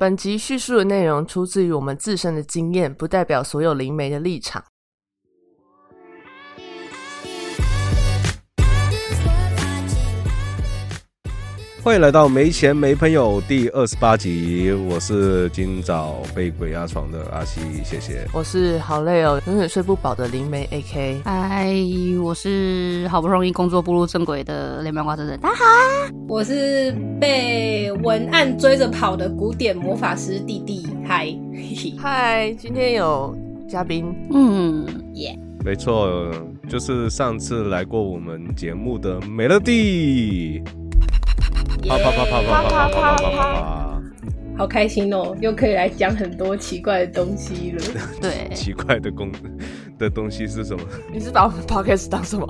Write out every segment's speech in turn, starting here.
本集叙述的内容出自于我们自身的经验，不代表所有灵媒的立场。欢迎来到没钱没朋友第二十八集，我是今早被鬼压床的阿西，谢谢。我是好累哦，永远睡不饱的灵媒 AK。嗨，我是好不容易工作步入正轨的连麦瓜真人，大家好啊。我是被文案追着跑的古典魔法师弟弟，嗨，嘿嘿，嗨，今天有嘉宾，嗯，耶，没错，就是上次来过我们节目的美乐蒂，啪啪啪啪啪啪啪啪啪，好开心哦，又可以来讲很多奇怪的东西了。对，奇怪的工的东西是什么？你是把我们 podcast 当什么？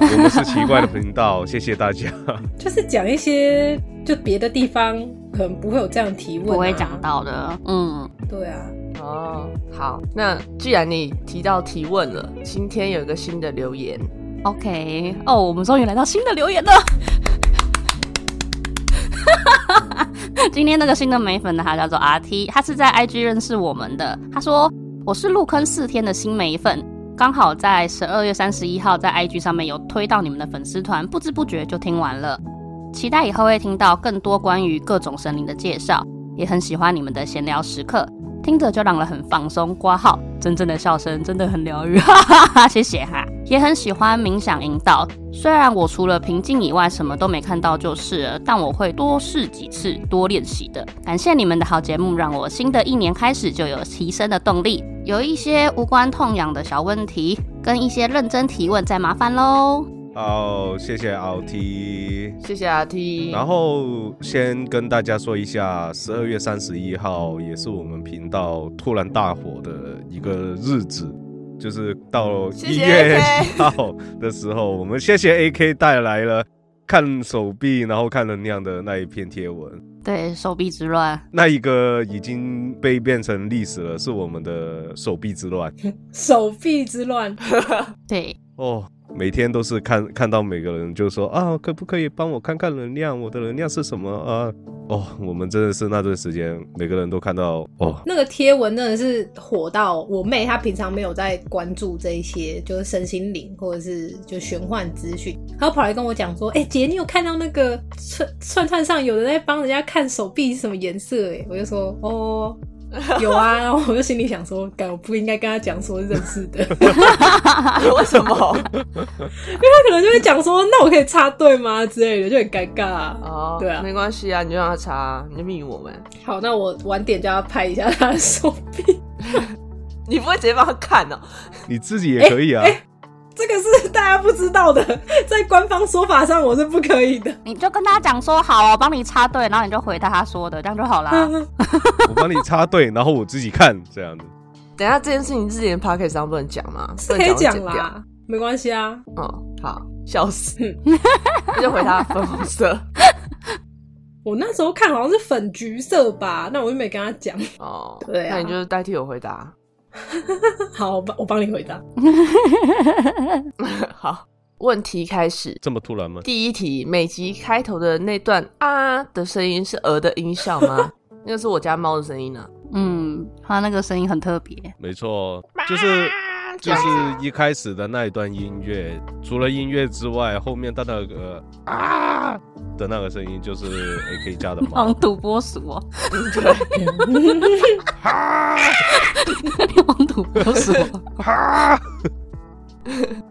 我们是奇怪的频道，谢谢大家。就是讲一些就别的地方可能不会有这样提问、啊，不会讲。到的，嗯，对啊，哦，好，那既然你提到提问了，今天有一个新的留言，OK，哦，我们终于来到新的留言了。今天那个新的美粉呢，他叫做 RT，他是在 IG 认识我们的。他说我是入坑四天的新美粉，刚好在十二月三十一号在 IG 上面有推到你们的粉丝团，不知不觉就听完了。期待以后会听到更多关于各种神灵的介绍，也很喜欢你们的闲聊时刻，听着就让人很放松。挂号，真正的笑声真的很疗愈，哈哈哈，谢谢哈。也很喜欢冥想引导，虽然我除了平静以外什么都没看到就是了，但我会多试几次，多练习的。感谢你们的好节目，让我新的一年开始就有提升的动力。有一些无关痛痒的小问题，跟一些认真提问，再麻烦喽。好，谢谢 LT。谢谢阿 T。然后先跟大家说一下，十二月三十一号也是我们频道突然大火的一个日子，就是到一月号 的时候，我们谢谢 AK 带来了看手臂，然后看能量的那一篇贴文。对手臂之乱，那一个已经被变成历史了，是我们的手臂之乱 手臂之乱，对，哦。每天都是看看到每个人就说啊，可不可以帮我看看能量？我的能量是什么啊？哦，我们真的是那段时间每个人都看到哦，那个贴文真的是火到我妹，她平常没有在关注这一些，就是身心灵或者是就玄幻资讯，她跑来跟我讲说：“哎、姐，你有看到那个串串串上有人在帮人家看手臂是什么颜色？”哎，我就说：“哦。” 有啊，然后我就心里想说，该我不应该跟他讲说认识的，为什么？因为他可能就会讲说，那我可以插队吗之类的，就很尴尬、啊。哦，对啊没关系啊，你就让他插，你就密我们。好，那我晚点叫他拍一下他的手臂。你不会直接帮他看哦？你自己也可以啊。哎这个是大家不知道的，在官方说法上我是不可以的。你就跟他讲说好，我帮你插队，然后你就回答他说的，这样就好啦。我帮你插队，然后我自己看这样子。等下这件事情之前 p o c k e t 上不能讲吗？是可以讲。啦，没关系啊。哦，好，笑死，那 就回答粉红色。我那时候看好像是粉橘色吧，那我就没跟他讲。哦，对啊那你就代替我回答。好，我帮我帮你回答。好，问题开始。这么突然吗？第一题，每集开头的那段啊的声音是鹅的音效吗？那个是我家猫的声音呢、嗯，它那个声音很特别。没错，就是就是一开始的那一段音乐，除了音乐之外，后面的那个啊的那个声音就是 AK 家的猫。黄。土拨鼠哦，对，黄土拨鼠 哈。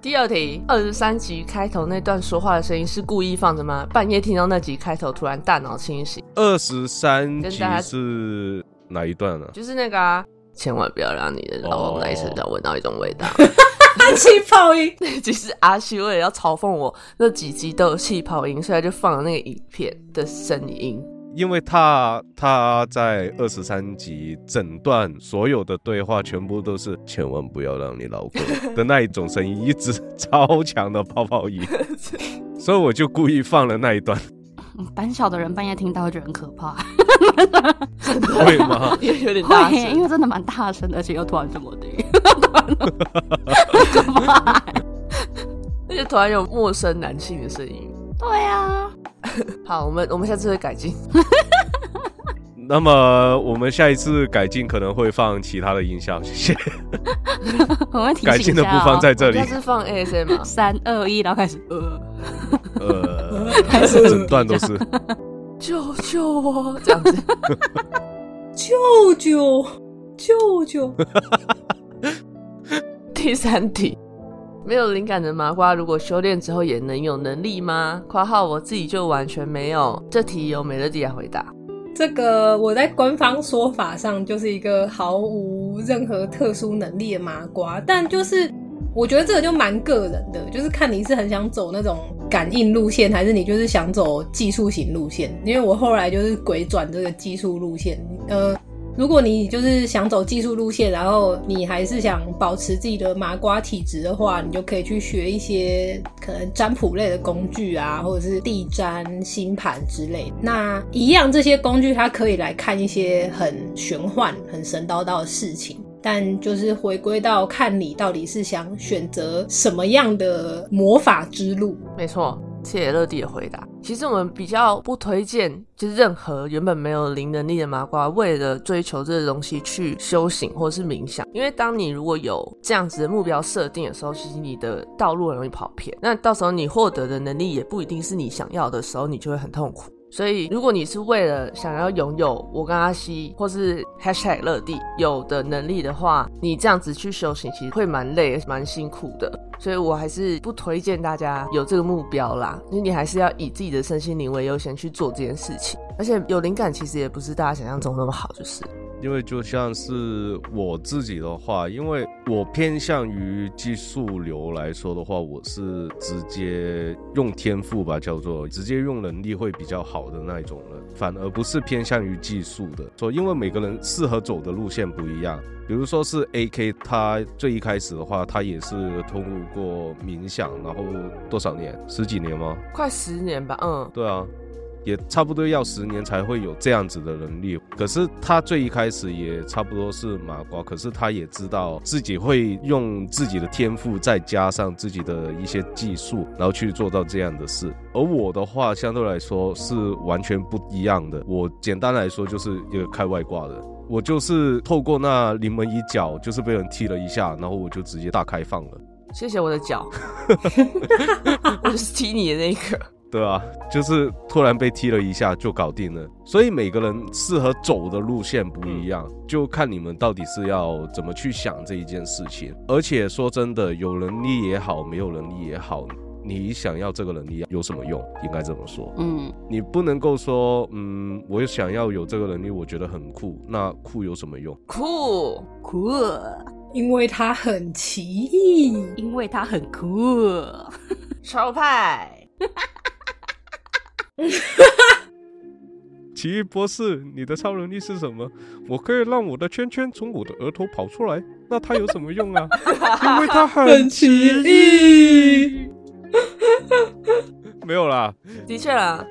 第二题，二十三集开头那段说话的声音是故意放的吗？半夜听到那集开头，突然大脑清醒，二十三集是哪一段呢、就是那个啊，千万不要让你的老公来身上闻到一种味道。气泡音，那集是阿西为了要嘲讽我，那几集都有气泡音，所以他就放了那个影片的声音。因为他他在二十三集整段所有的对话全部都是千万不要让你老公的那一种声音，一直超强的泡泡音，所以我就故意放了那一段，嗯胆小的人半夜听到会觉得很可怕，会吗？因 为有点大声，因，为真的蛮大声的，而且又突然这么低，可怕。而且突然有陌生男性的声音。对啊，好，我们我们下次会改进。那么我们下一次改进可能会放其他的音效，谢谢。我们提改进的部醒一下哦。分在这里下，次放 ASM 吗？三二一，然后开始呃，呃，整段都是。救救我！这样子，舅舅，舅舅，第三题，没有灵感的麻瓜，如果修炼之后也能有能力吗？（括号我自己就完全没有。）这题由美乐蒂来回答。这个我在官方说法上就是一个毫无任何特殊能力的麻瓜，但就是我觉得这个就蛮个人的，就是看你是很想走那种感应路线，还是你就是想走技术型路线。因为我后来就是鬼转这个技术路线，呃。如果你就是想走技术路线，然后你还是想保持自己的麻瓜体质的话，你就可以去学一些可能占卜类的工具啊，或者是地占、星盘之类。那一样，这些工具它可以来看一些很玄幻、很神叨叨的事情。但就是回归到看你到底是想选择什么样的魔法之路。没错，谢谢乐蒂的回答。其实我们比较不推荐，就是任何原本没有灵能力的麻瓜，为了追求这个东西去修行或是冥想。因为当你如果有这样子的目标设定的时候，其实你的道路很容易跑偏。那到时候你获得的能力也不一定是你想要的时候，你就会很痛苦。所以，如果你是为了想要拥有我跟阿西或是 Hashtag 乐蒂有的能力的话，你这样子去修行，其实会蛮累、蛮辛苦的。所以我还是不推荐大家有这个目标啦，因为你还是要以自己的身心灵为优先去做这件事情。而且有灵感其实也不是大家想象中那么好，就是。因为就像是我自己的话，因为我偏向于技术流来说的话，我是直接用天赋吧，叫做直接用能力会比较好的那一种人，反而不是偏向于技术的。说因为每个人适合走的路线不一样，比如说是 A K，他最一开始的话，他也是通过冥想，然后多少年，十几年吗？快十年吧，嗯，对啊，也差不多要十年才会有这样子的能力。可是他最一开始也差不多是麻瓜，可是他也知道自己会用自己的天赋，再加上自己的一些技术，然后去做到这样的事。而我的话，相对来说是完全不一样的。我简单来说就是一个开外挂的。我就是透过那临门一脚，就是被人踢了一下，然后我就直接大开放了。谢谢我的脚，我就是踢你的那个。对啊，就是突然被踢了一下就搞定了。所以每个人适合走的路线不一样，就看你们到底是要怎么去想这一件事情。而且说真的，有能力也好，没有能力也好，你想要这个能力有什么用？应该这么说，嗯，你不能够说，嗯，我想要有这个能力，我觉得很酷，那酷有什么用？酷，酷，因为它很奇异。因为它很酷。超派。奇异博士，你的超能力是什么？我可以让我的圈圈从我的额头跑出来，那它有什么用啊？因为它很奇异。没有啦，的确啦，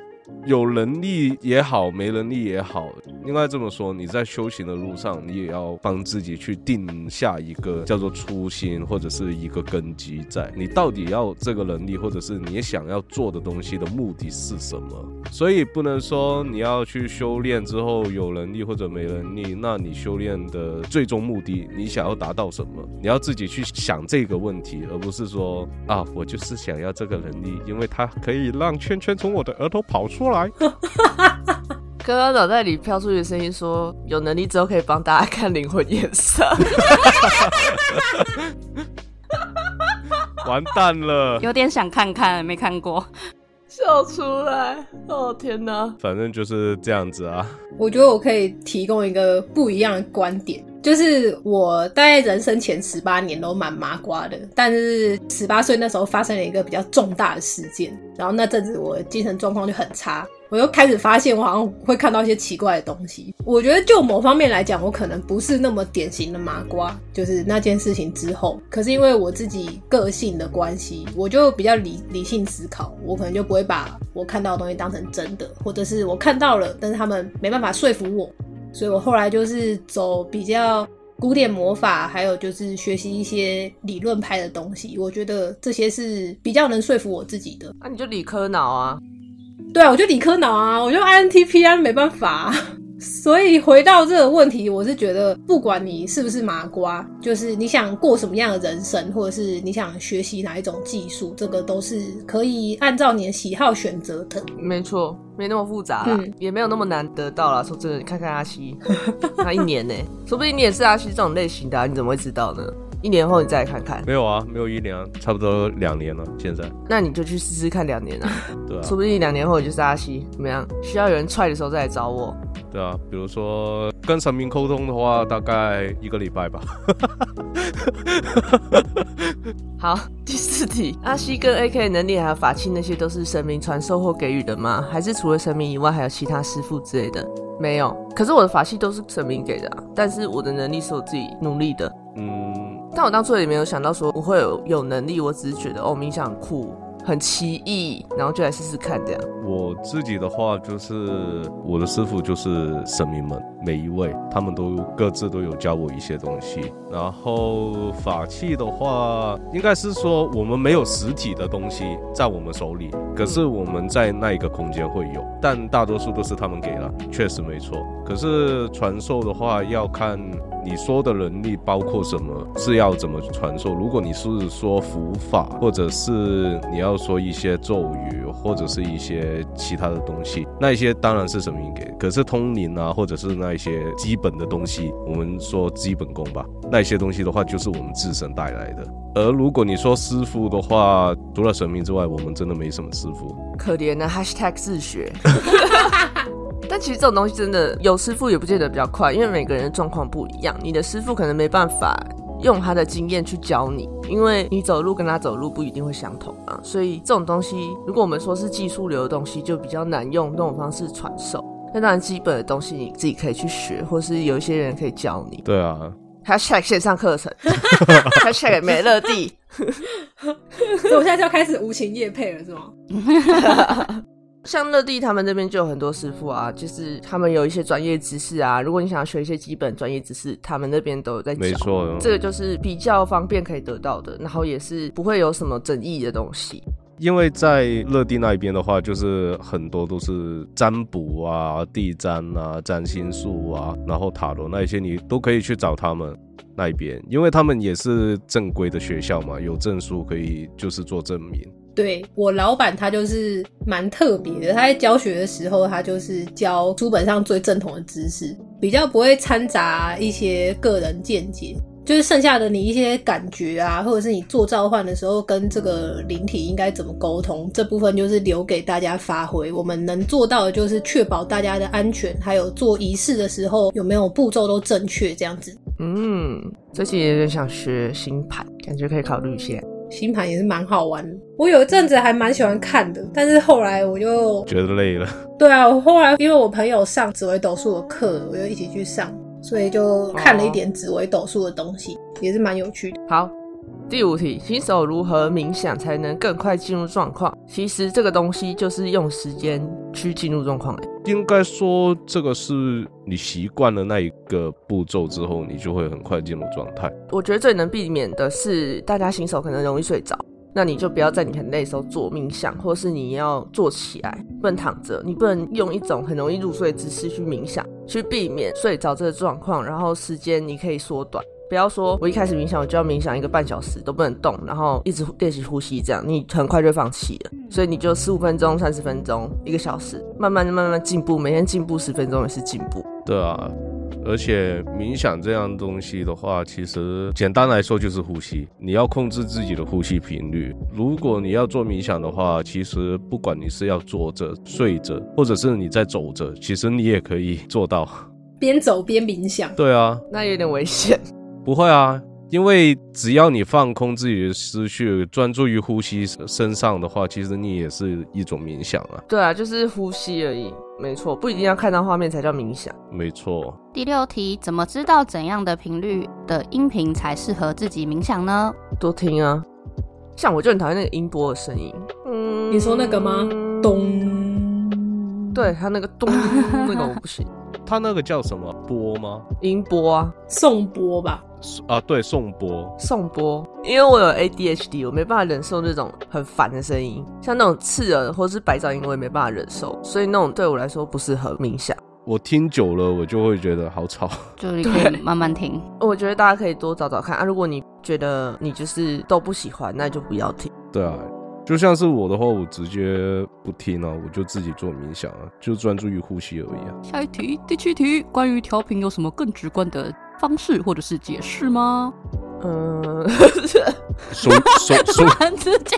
有能力也好，没能力也好，应该这么说，你在修行的路上，你也要帮自己去定下一个叫做初心，或者是一个根基在。你到底要这个能力，或者是你想要做的东西的目的是什么？所以不能说你要去修炼之后有能力或者没能力，那你修炼的最终目的，你想要达到什么？你要自己去想这个问题，而不是说啊，我就是想要这个能力，因为它可以让圈圈从我的额头跑出来。刚刚脑袋里飘出去的声音说，有能力之后可以帮大家看灵魂颜色。完蛋了，有点想看看，没看过。笑出来！哦天哪！反正就是这样子啊。我觉得我可以提供一个不一样的观点，就是我大概人生前十八年都蛮麻瓜的，但是十八岁那时候发生了一个比较重大的事件，然后那阵子我精神状况就很差，我又开始发现我好像会看到一些奇怪的东西。我觉得就某方面来讲，我可能不是那么典型的麻瓜，就是那件事情之后，可是因为我自己个性的关系，我就比较理理性思考，我可能就不会把我看到的东西当成真的，或者是我看到了，但是他们没办法说服我，所以我后来就是走比较古典魔法，还有就是学习一些理论派的东西，我觉得这些是比较能说服我自己的。那、你就理科脑啊，对啊，我就理科脑啊，我就 INTP 啊，没办法、啊。所以回到这个问题，我是觉得，不管你是不是麻瓜，就是你想过什么样的人生，或者是你想学习哪一种技术，这个都是可以按照你的喜好选择的。没错，没那么复杂啦，嗯也没有那么难得到啦。说真的，你看看阿西，他一年呢、说不定你也是阿西这种类型的、啊，你怎么会知道呢？一年后你再来看看，没有啊，没有一年啊，差不多两年了。现在，那你就去试试看两年啊，对啊，说不定两年后你就是阿西，怎么样？需要有人踹的时候再来找我。对啊，比如说跟神明沟通的话，大概一个礼拜吧。好，第四题，阿西跟 AK 的能力还有法器那些都是神明传授或给予的吗？还是除了神明以外还有其他师傅之类的？没有，可是我的法器都是神明给的啊，但是我的能力是我自己努力的。嗯，但我当初也没有想到说我会有有能力，我只是觉得哦冥想很酷，很奇异，然后就来试试看这样。我自己的话就是我的师傅就是神明们，每一位他们都各自都有教我一些东西。然后法器的话，应该是说我们没有实体的东西在我们手里，可是我们在那一个空间会有，但大多数都是他们给了，确实没错。可是传授的话要看你说的能力包括什么，是要怎么传授。如果你是说符法，或者是你要说一些咒语，或者是一些其他的东西，那一些当然是神明给。可是通灵啊，或者是那一些基本的东西，我们说基本功吧，那一些东西的话，就是我们自身带来的。而如果你说师傅的话，除了神明之外，我们真的没什么师傅。可怜的 hashtag 自学。但其实这种东西真的有师傅也不见得比较快，因为每个人的状况不一样。你的师傅可能没办法用他的经验去教你，因为你走路跟他走路不一定会相同啊。所以这种东西，如果我们说是技术流的东西，就比较难用那种方式传授。那当然，基本的东西你自己可以去学，或是有一些人可以教你。对啊，hashtag 线上课程，hashtag 美乐蒂。所以我现在就要开始无情夜配了，是吗？像乐蒂他们那边就有很多师傅啊，就是他们有一些专业知识啊。如果你想要学一些基本专业知识，他们那边都有在教。没错，这个就是比较方便可以得到的，然后也是不会有什么争议的东西。因为在乐地那一边的话，就是很多都是占卜啊、地占啊、占星术啊，然后塔罗那一些，你都可以去找他们那一边，因为他们也是正规的学校嘛，有证书可以就是做证明。对我老板他就是蛮特别的，他在教学的时候，他就是教书本上最正统的知识，比较不会掺杂一些个人见解。就是剩下的你一些感觉啊，或者是你做召唤的时候跟这个灵体应该怎么沟通，这部分就是留给大家发挥。我们能做到的就是确保大家的安全，还有做仪式的时候有没有步骤都正确，这样子。嗯，最近有点想学星盘，感觉可以考虑一下。星盘也是蛮好玩的，我有一阵子还蛮喜欢看的，但是后来我就觉得累了，对啊，我后来因为我朋友上紫微斗数的课，我就一起去上，所以就看了一点紫微斗数的东西，也是蛮有趣的。好，第五题，新手如何冥想才能更快进入状况？其实这个东西就是用时间去进入状况。欸应该说这个是你习惯了那一个步骤之后，你就会很快进入状态。我觉得最能避免的是，大家新手可能容易睡着，那你就不要在你很累的时候做冥想，或是你要坐起来，不能躺着，你不能用一种很容易入睡的姿势去冥想，去避免睡着这个状况，然后时间你可以缩短。不要说我一开始冥想我就要冥想一个半小时都不能动，然后一直练习呼吸，这样你很快就放弃了。所以你就十五分钟、三十分钟、一个小时，慢慢慢慢进步，每天进步十分钟也是进步。对啊，而且冥想这样东西的话，其实简单来说就是呼吸，你要控制自己的呼吸频率。如果你要做冥想的话，其实不管你是要坐着、睡着，或者是你在走着，其实你也可以做到。边走边冥想，对啊，那有点危险。不会啊，因为只要你放空自己的思绪，专注于呼吸身上的话，其实你也是一种冥想啊。对啊，就是呼吸而已，没错，不一定要看到画面才叫冥想。没错，第六题，怎么知道怎样的频率的音频才适合自己冥想呢？多听啊。像我就很讨厌那个音波的声音。嗯，你说那个吗？咚，，对，它那个咚那个我不行。它那个叫什么波吗？音波啊，颂波吧。啊，对，颂钵。颂波，因为我有 ADHD，我没办法忍受那种很烦的声音，像那种刺耳或是白噪音，我也没办法忍受，所以那种对我来说不适合冥想。我听久了，我就会觉得好吵。就你可以慢慢听。我觉得大家可以多找找看啊。如果你觉得你就是都不喜欢，那就不要听。对啊，就像是我的话，我直接不听啊，我就自己做冥想啊，就专注于呼吸而已啊。下一题，第七题，关于调频有什么更直观的方式或者是解释吗？嗯，收收收，蛮 直接。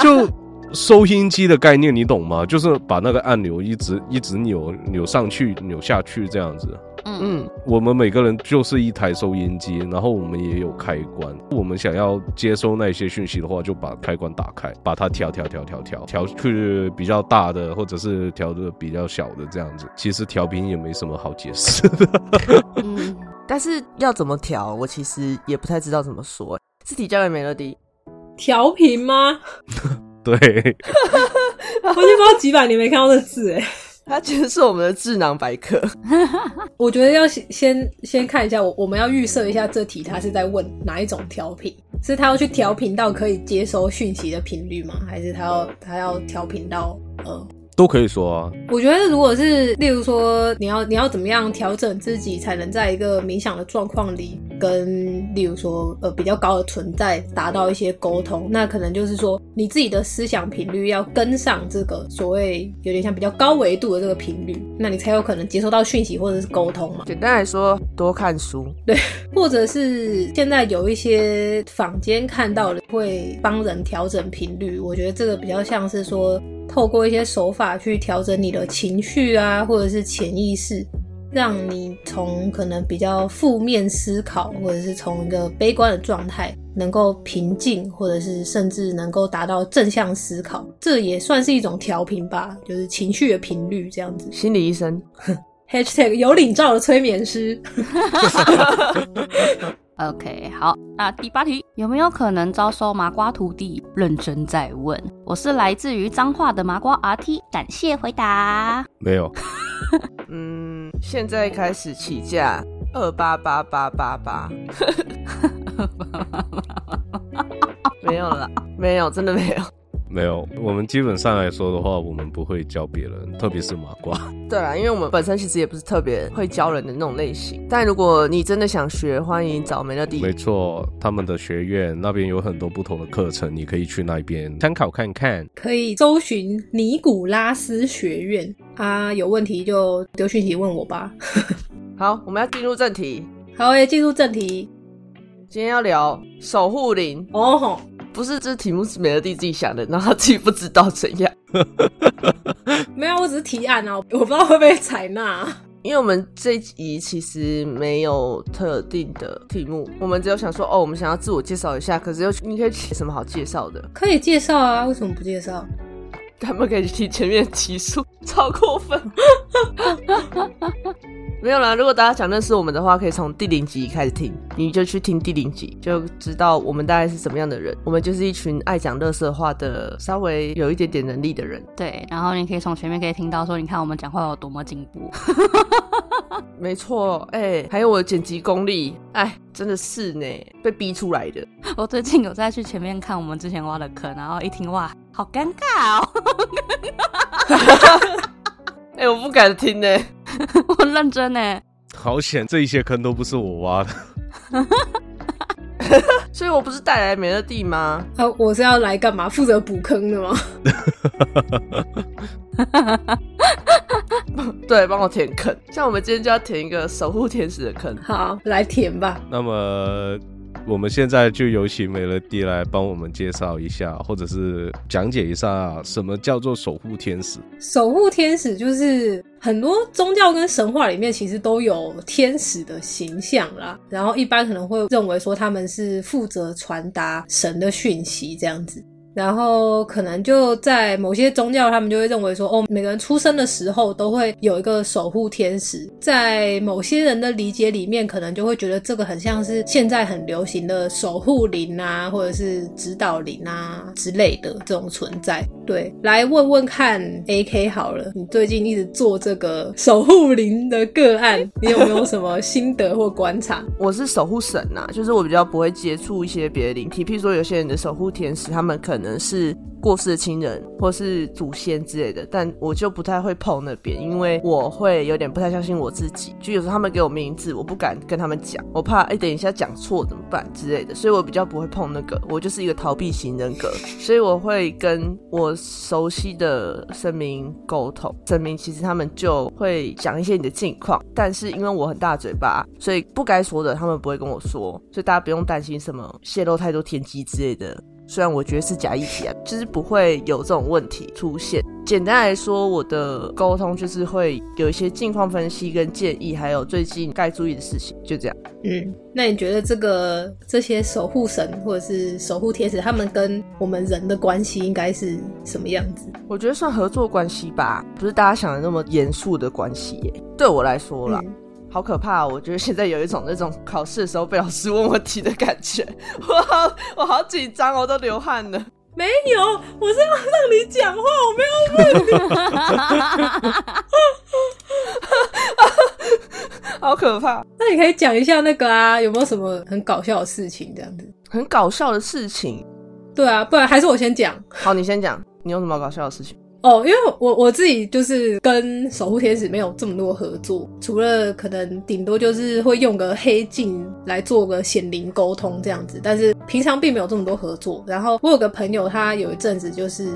就收音机的概念，你懂吗？就是把那个按钮一直一直扭扭上去、扭下去这样子。嗯，嗯，我们每个人就是一台收音机，然后我们也有开关。我们想要接收那些讯息的话，就把开关打开，把它调调调调调调去比较大的，或者是调的比较小的这样子。其实调频也没什么好解释的。嗯，但是要怎么调，我其实也不太知道怎么说。字体交给美乐蒂。调频吗？对，我已经不知道几百年没看到这字哎。它其实是我们的智囊百科。我觉得要先先先看一下，我我们要预设一下这题他是在问哪一种调频，是他要去调频到可以接收讯息的频率吗？还是他要他要调频到呃？都可以说啊。我觉得如果是例如说你要你要怎么样调整自己才能在一个冥想的状况里跟例如说呃比较高的存在达到一些沟通，那可能就是说你自己的思想频率要跟上这个所谓有点像比较高维度的这个频率，那你才有可能接收到讯息或者是沟通嘛。简单来说，多看书。对或者是现在有一些坊间看到的会帮人调整频率，我觉得这个比较像是说透过一些手法去调整你的情绪啊，或者是潜意识，让你从可能比较负面思考，或者是从一个悲观的状态，能够平静，或者是甚至能够达到正向思考，这也算是一种调频吧，就是情绪的频率这样子。心理医生，Hashtag 有领照的催眠师，OK，好，那第八题，有没有可能招收麻瓜徒弟？认真在问，我是来自于彰化的麻瓜 RT，感谢回答。没有，嗯，现在开始起价二八八八八八。没有了，没有，真的没有。没有。我们基本上来说的话，我们不会教别人，特别是麻瓜。对啦，因为我们本身其实也不是特别会教人的那种类型。但如果你真的想学，欢迎找美乐蒂。没错，他们的学院那边有很多不同的课程，你可以去那边参考看看。可以搜寻尼古拉斯学院啊，有问题就丢讯息问我吧。好，我们要进入正题。好诶，进入正题今天要聊守护灵，哦吼。不是这题目是美乐蒂自己想的，然后他自己不知道怎样。没有，我只是提案啊，我不知道会不会采纳。因为我们这一集其实没有特定的题目，我们只有想说，哦，我们想要自我介绍一下，可是又你可以写什么好介绍的？可以介绍啊，为什么不介绍？他们可以听前面的集数，超过分。没有啦，如果大家想认识我们的话，可以从第零集开始听，你就去听第零集，就知道我们大概是什么样的人。我们就是一群爱讲乐色话的，稍微有一点点能力的人。对，然后你可以从前面可以听到说，你看我们讲话有多么进步。没错，哎、还有我的剪辑功力，哎，真的是呢，被逼出来的。我最近有再去前面看我们之前挖的坑，然后一听哇，好尴尬哦，哎、我不敢听呢。我认真呢。好险，这一些坑都不是我挖的。所以我不是带来美乐蒂吗？啊，我是要来干嘛？负责补坑的吗？对，帮我填坑。像我们今天就要填一个守护天使的坑。好，来填吧。那么我们现在就有请美乐蒂来帮我们介绍一下，或者是讲解一下什么叫做守护天使。守护天使就是很多宗教跟神话里面其实都有天使的形象啦，然后一般可能会认为说他们是负责传达神的讯息这样子。然后可能就在某些宗教，他们就会认为说，哦，每个人出生的时候都会有一个守护天使。在某些人的理解里面，可能就会觉得这个很像是现在很流行的守护灵啊，或者是指导灵啊之类的这种存在。对，来问问看，A K 好了，你最近一直做这个守护灵的个案，你有没有什么心得或观察？我是守护神呐、就是我比较不会接触一些别的灵体，譬如说有些人的守护天使，他们可能可能是过世的亲人或是祖先之类的，但我就不太会碰那边，因为我会有点不太相信我自己。就有时候他们给我名字，我不敢跟他们讲，我怕哎等一下讲错怎么办之类的，所以我比较不会碰那个。我就是一个逃避型人格，所以我会跟我熟悉的神明沟通，神明其实他们就会讲一些你的近况，但是因为我很大嘴巴，所以不该说的他们不会跟我说，所以大家不用担心什么泄露太多天机之类的。虽然我觉得是假议题啊，就是不会有这种问题出现。简单来说，我的沟通就是会有一些近况分析跟建议，还有最近该注意的事情，就这样。嗯，那你觉得这个这些守护神或者是守护天使，他们跟我们人的关系应该是什么样子？我觉得算合作关系吧，不是大家想的那么严肃的关系耶。对我来说啦。好可怕！我觉得现在有一种那种考试的时候被老师问问题的感觉，我好我好紧张我，都流汗了。没有，我是要让你讲话，我没有问你。好可怕！那你可以讲一下那个啊，有没有什么很搞笑的事情？这样子，很搞笑的事情？对啊，不然还是我先讲。好，你先讲，你有什么搞笑的事情？哦，因为我我自己就是跟守护天使没有这么多合作，除了可能顶多就是会用个黑镜来做个显灵沟通这样子，但是平常并没有这么多合作。然后我有个朋友，他有一阵子就是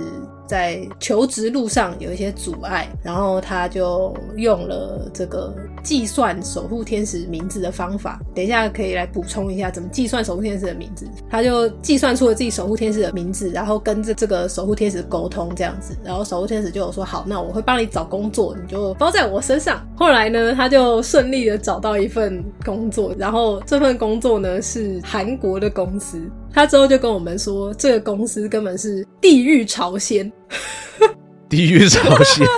在求职路上有一些阻碍，然后他就用了这个计算守护天使名字的方法。等一下可以来补充一下怎么计算守护天使的名字。他就计算出了自己守护天使的名字，然后跟这这个守护天使沟通这样子，然后守。护天使就有说好，那我会帮你找工作，你就包在我身上。后来呢，他就顺利的找到一份工作，然后这份工作呢是韩国的公司。他之后就跟我们说，这个公司根本是地狱朝鲜，地狱朝鲜。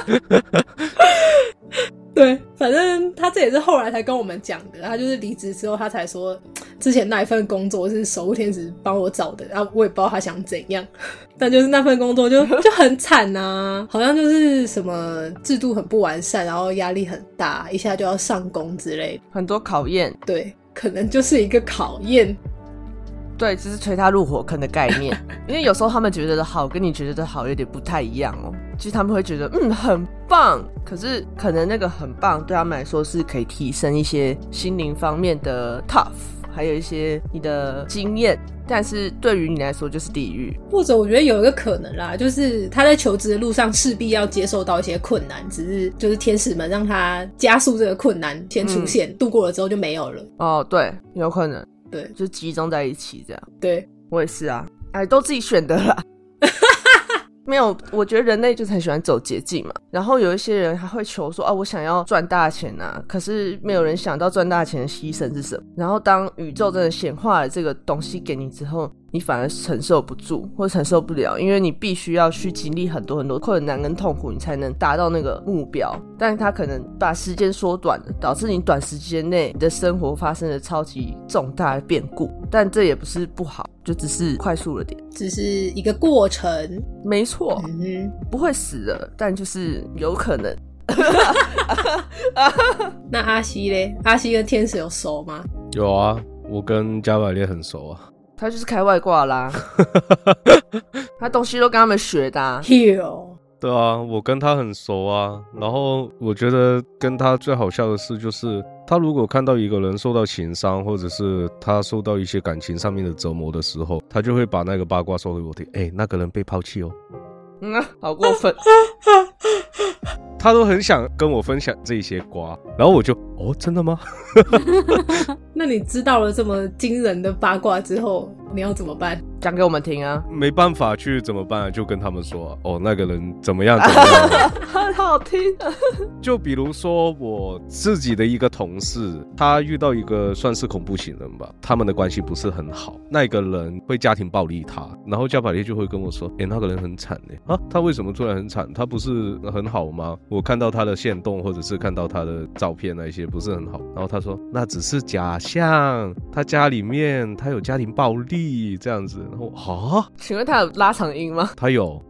对，反正他这也是后来才跟我们讲的。他就是离职之后，他才说之前那一份工作是守护天使帮我找的，然后我也不知道他想怎样。但就是那份工作就就很惨呐，好像就是什么制度很不完善，然后压力很大，一下就要上工之类，很多考验。对，可能就是一个考验。对，只是推他入火坑的概念。因为有时候他们觉得的好，跟你觉得的好有点不太一样哦。其实他们会觉得嗯很棒，可是可能那个很棒对他们来说是可以提升一些心灵方面的 tough，还有一些你的经验。但是对于你来说就是地狱。或者我觉得有一个可能啦，就是他在求职的路上势必要接受到一些困难，只是就是天使们让他加速这个困难先出现，度过了之后就没有了。哦，对，有可能。对，就集中在一起这样。对我也是啊，哎，都自己选的啦。没有，我觉得人类就是很喜欢走捷径嘛。然后有一些人还会求说，啊，我想要赚大钱啊，可是没有人想到赚大钱的牺牲是什么。然后当宇宙真的显化了这个东西给你之后。你反而承受不住，或者承受不了，因为你必须要去经历很多很多困难跟痛苦，你才能达到那个目标。但是他可能把时间缩短了，导致你短时间内你的生活发生了超级重大的变故。但这也不是不好，就只是快速了点，只是一个过程。没错，不会死的，但就是有可能。那阿西嘞？阿西跟天使有熟吗？有啊，我跟加百列很熟啊。他就是开外挂啦，他东西都跟他们学的啊。对啊，我跟他很熟啊。然后我觉得跟他最好笑的事就是，他如果看到一个人受到情伤，或者是他受到一些感情上面的折磨的时候，他就会把那个八卦说给我听。哎，那个人被抛弃哦。嗯啊，好过分。他都很想跟我分享这些瓜，然后我就哦，真的吗？那你知道了这么惊人的八卦之后，你要怎么办？讲给我们听啊！没办法去怎么办？就跟他们说哦，那个人怎么样？怎么样？很好听。就比如说我自己的一个同事，他遇到一个算是恐怖情人吧，他们的关系不是很好。那个人会家庭暴力他，然后加百列就会跟我说：“哎，那个人很惨呢。啊，他为什么突然很惨？他不是很好吗？我看到他的线动或者是看到他的照片那些不是很好。然后他说那只是假象，他家里面他有家庭暴力这样子。”然后啊，请问他有拉长音吗？他有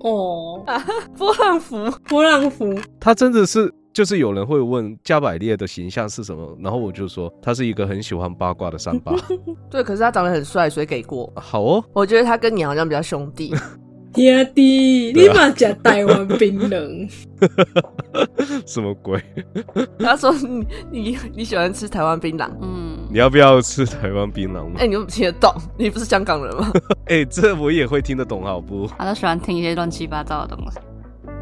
哦，波浪符，波浪符，他真的是就是有人会问加百列的形象是什么，然后我就说他是一个很喜欢八卦的三八。对，可是他长得很帅，所以给过。好哦，我觉得他跟你好像比较兄弟。天弟，你嘛吃台湾槟榔？什么鬼？他说你你你喜欢吃台湾槟榔？嗯，你要不要吃台湾槟榔吗？哎、你怎么听得懂？你不是香港人吗？哎、这我也会听得懂，好不？他都喜欢听一些乱七八糟的东西。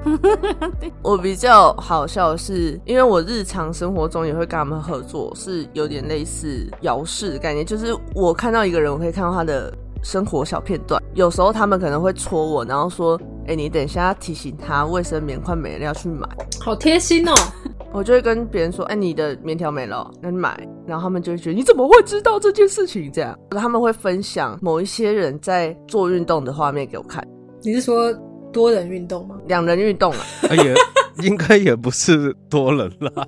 我比较好笑的是，因为我日常生活中也会跟他们合作，是有点类似遥视的概念，就是我看到一个人，我可以看到他的生活小片段。有时候他们可能会戳我，然后说：“哎、你等一下要提醒他卫生棉快没了，要去买。好贴心哦！”我就会跟别人说：“哎、你的棉条没了，那你买。”然后他们就会觉得你怎么会知道这件事情？这样他们会分享某一些人在做运动的画面给我看，你是说多人运动吗？两人运动啊，哎也应该也不是多人啦。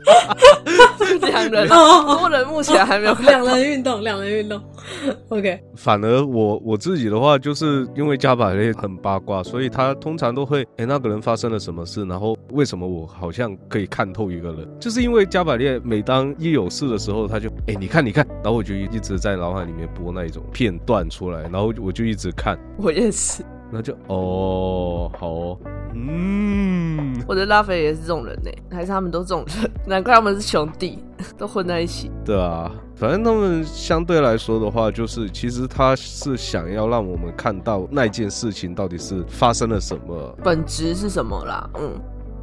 两人多人目前还没有看两人运动，两人运动。OK，反而我我自己的话，就是因为加百列很八卦，所以他通常都会，哎、那个人发生了什么事，然后为什么我好像可以看透一个人，就是因为加百列每当一有事的时候，他就，哎、你看你看，然后我就一直在脑海里面播那一种片段出来，然后我就一直看，我也是，然后就哦，好哦，嗯，我的拉菲也是这种人呢，还是他们都这种人，难怪他们是兄弟，都混在一起。对啊，反正他们相对来说的话，就是其实他是想要让我们看到那件事情到底是发生了什么，本质是什么啦？嗯，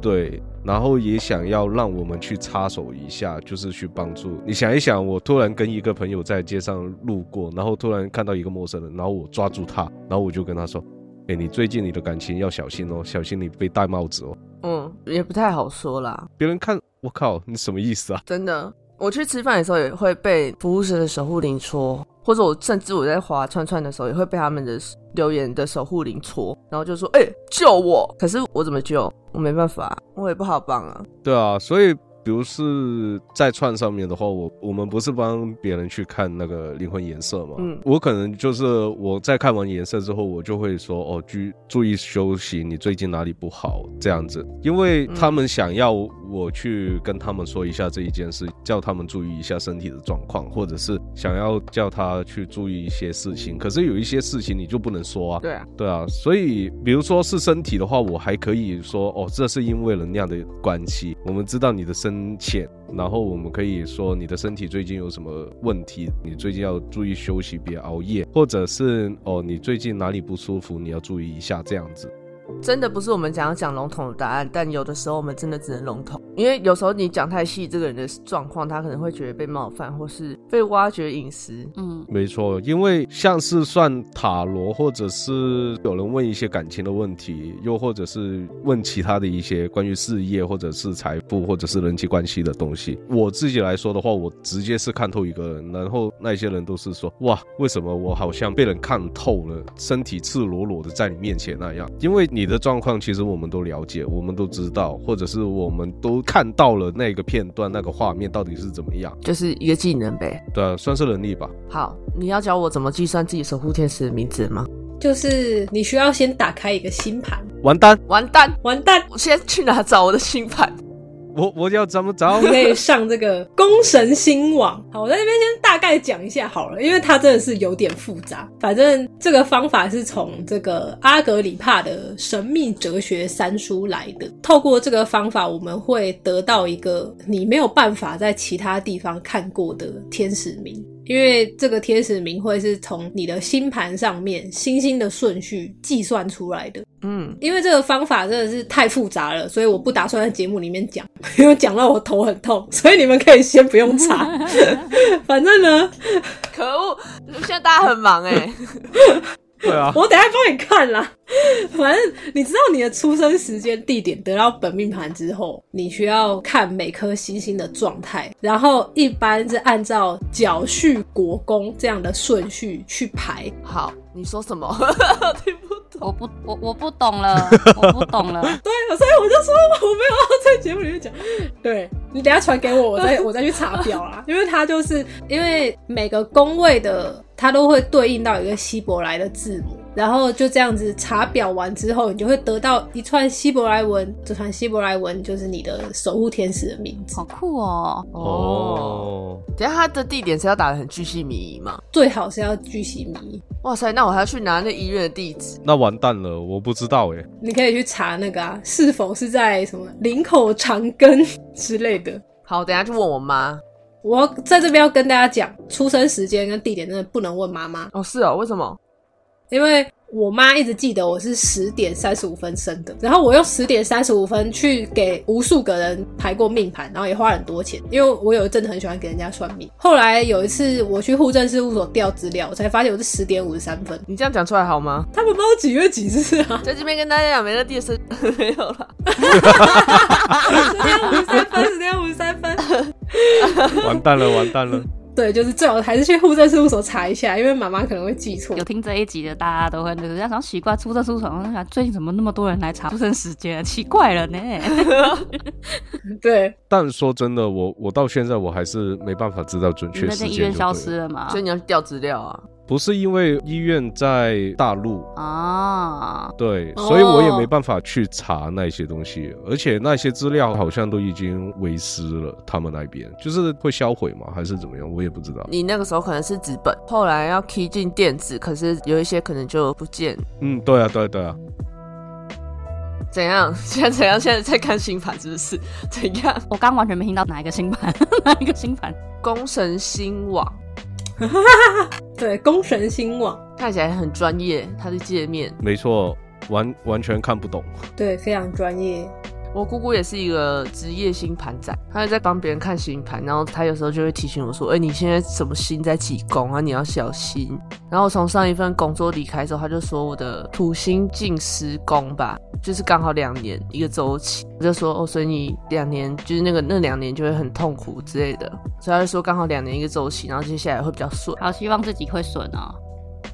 对，然后也想要让我们去插手一下，就是去帮助。你想一想，我突然跟一个朋友在街上路过，然后突然看到一个陌生人，然后我抓住他，然后我就跟他说：“哎，你最近你的感情要小心哦，小心你被戴帽子哦。嗯，也不太好说啦，”别人看，我靠，你什么意思啊？真的。我去吃饭的时候也会被服务生的守护灵戳，或者我甚至我在划串串的时候也会被他们的留言的守护灵戳，然后就说：“哎、救我！”可是我怎么救？我没办法，我也不好帮啊。对啊，所以比如是在串上面的话，我我们不是帮别人去看那个灵魂颜色嘛？嗯我可能就是我在看完颜色之后，我就会说哦，注注意休息，你最近哪里不好这样子，因为他们想要我去跟他们说一下这一件事，叫他们注意一下身体的状况，或者是想要叫他去注意一些事情。可是有一些事情你就不能说啊，对啊，对啊，所以比如说是身体的话，我还可以说哦，这是因为能量的关系。我们知道你的深浅，然后我们可以说你的身体最近有什么问题，你最近要注意休息，别熬夜，或者是哦，你最近哪里不舒服，你要注意一下这样子。真的不是我们想要讲笼统的答案，但有的时候我们真的只能笼统，因为有时候你讲太细，这个人的状况他可能会觉得被冒犯，或是被挖掘隐私。嗯，没错，因为像是算塔罗，或者是有人问一些感情的问题，又或者是问其他的一些关于事业或者是财富或者是人际关系的东西。我自己来说的话，我直接是看透一个人，然后那些人都是说，哇，为什么我好像被人看透了，身体赤裸裸的在你面前那样？因为你的状况其实我们都了解，我们都知道，或者是我们都看到了那个片段、那个画面到底是怎么样。就是一个技能呗。对啊，算是能力吧。好，你要教我怎么计算自己守护天使的名字吗？就是你需要先打开一个星盘，完蛋，完蛋，完蛋，我现在去哪找我的星盘？我我要怎么找你？可以上这个公神星网。好，我在这边先大概讲一下好了，因为它真的是有点复杂。反正这个方法是从这个阿格里帕的神秘哲学三书来的。透过这个方法，我们会得到一个你没有办法在其他地方看过的天使名。因为这个天使名会是从你的星盘上面星星的顺序计算出来的，嗯，因为这个方法真的是太复杂了，所以我不打算在节目里面讲，因为讲到我头很痛，所以你们可以先不用查。反正呢，可恶，现在大家很忙哎、对啊，我等下帮你看啦。反正你知道你的出生时间、地点得到本命盘之后，你需要看每颗星星的状态，然后一般是按照角序国宫这样的顺序去排。好，你说什么？听不懂。我不我我不懂了，我不懂了。对，所以我就说我没有要在节目里面讲。对你等下传给我，我再我再去查表啦。因为它就是因为每个宫位的它都会对应到一个希伯来的字母，然后就这样子查表完之后，你就会得到一串希伯来文，这串希伯来文就是你的守护天使的名字。好酷哦！哦，等下他的地点是要打的很巨细靡遗吗？最好是要巨细靡遗。哇塞，那我还要去拿那医院的地址。那完蛋了，我不知道哎。你可以去查那个啊，是否是在什么林口长庚之类的。好，等下去问我妈。我在这边要跟大家讲，出生时间跟地点真的不能问妈妈，哦，是哦，为什么？因为我妈一直记得我是十点三十五分生的，然后我用十点三十五分去给无数个人排过命盘，然后也花很多钱，因为我有一阵子很喜欢给人家算命。后来有一次我去户政事务所调资料，我才发现我是十点五十三分。你这样讲出来好吗？他们不知道几月几日啊？在这边跟大家讲，没了第四 没有了。十点五十三分，十点五十三分。完蛋了，完蛋了。对，就是最好还是去户政事务所查一下，因为妈妈可能会记错。有听这一集的，大家都会就是想奇怪，出政事务所，想最近怎么那么多人来查出生时间，奇怪了呢。对，但说真的，我我到现在我还是没办法知道准确时间。医院消失了吗？所以你要调资料啊。不是因为医院在大陆啊，对，所以我也没办法去查那些东西，而且那些资料好像都已经遗失了，他们那边就是会销毁吗，还是怎么样？我也不知道。你那个时候可能是纸本，后来要 key 进电子，可是有一些可能就不见。嗯，对啊，对对啊。怎样？现在怎样？现在在看新盘是不是？怎样？我刚完全没听到哪一个新盘，哪一个新盘？工神新网。对，工神星网看起来很专业，它的界面没错，完完全看不懂。对，非常专业。我姑姑也是一个职业星盘仔，她也在帮别人看星盘，然后她有时候就会提醒我说：“哎，你现在什么星在几宫啊？你要小心。”然后从上一份工作离开之后，她就说我的土星进十宫吧，就是刚好两年一个周期。我就说：“哦，所以你两年就是那个那两年就会很痛苦之类的。”所以她就说刚好两年一个周期，然后接下来会比较顺。好，希望自己会顺哦。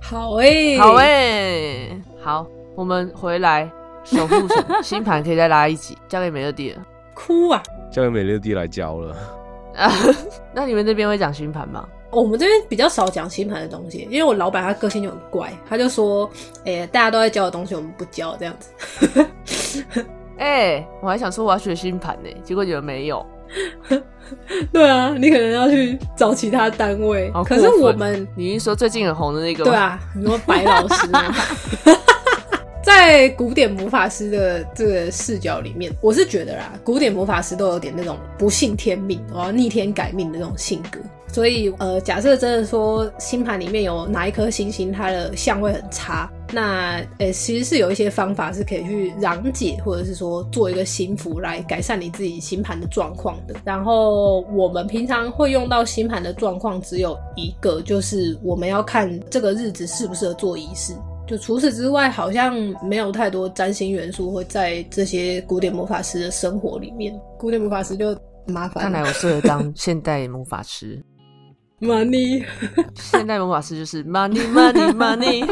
好诶，好诶，好，我们回来。守护神星盘可以再拉一集，交给美乐蒂了。哭啊！交给美乐蒂来教了。那你们那边会讲星盘吗？我们这边比较少讲星盘的东西，因为我老板他个性就很怪，他就说：“哎，大家都在教的东西，我们不教这样子。”哎，我还想说我要学星盘呢，结果你们没有。对啊，你可能要去找其他单位。可是我们，你是说最近很红的那个？对啊，你说白老师。在古典魔法师的这个视角里面，我是觉得啦，古典魔法师都有点那种不信天命，我要逆天改命的那种性格。所以，呃，假设真的说星盘里面有哪一颗星星它的相位很差，那呃，其实是有一些方法是可以去攘解，或者是说做一个星符来改善你自己星盘的状况的。然后，我们平常会用到星盘的状况只有一个，就是我们要看这个日子适不适合做仪式。就除此之外，好像没有太多占星元素会在这些古典魔法师的生活里面。古典魔法师就麻烦。看来我适合当 现代魔法师。Money，现代魔法师就是 money money money，give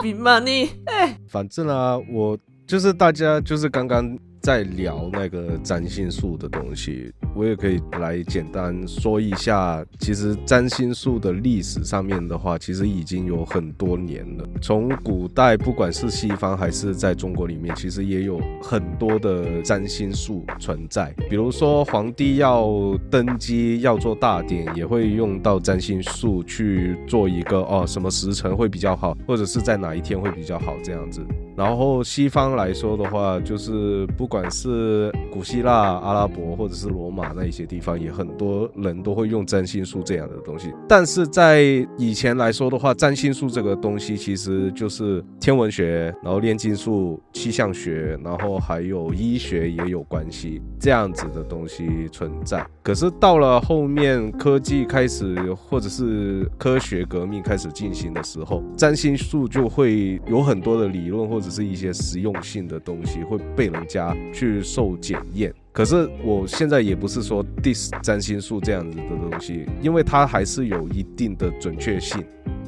me money。哎，反正啊，我就是大家就是刚刚。在聊那个占星术的东西，我也可以来简单说一下。其实占星术的历史上面的话，其实已经有很多年了。从古代，不管是西方还是在中国里面，其实也有很多的占星术存在。比如说皇帝要登基要做大典，也会用到占星术去做一个哦，什么时辰会比较好，或者是在哪一天会比较好这样子。然后西方来说的话，就是不管是古希腊、阿拉伯或者是罗马那一些地方，也很多人都会用占星术这样的东西。但是在以前来说的话，占星术这个东西其实就是天文学，然后炼金术、气象学，然后还有医学也有关系这样子的东西存在。可是到了后面科技开始或者是科学革命开始进行的时候，占星术就会有很多的理论或者。是一些实用性的东西会被人家去受检验，可是我现在也不是说 dis 占星术这样子的东西，因为它还是有一定的准确性。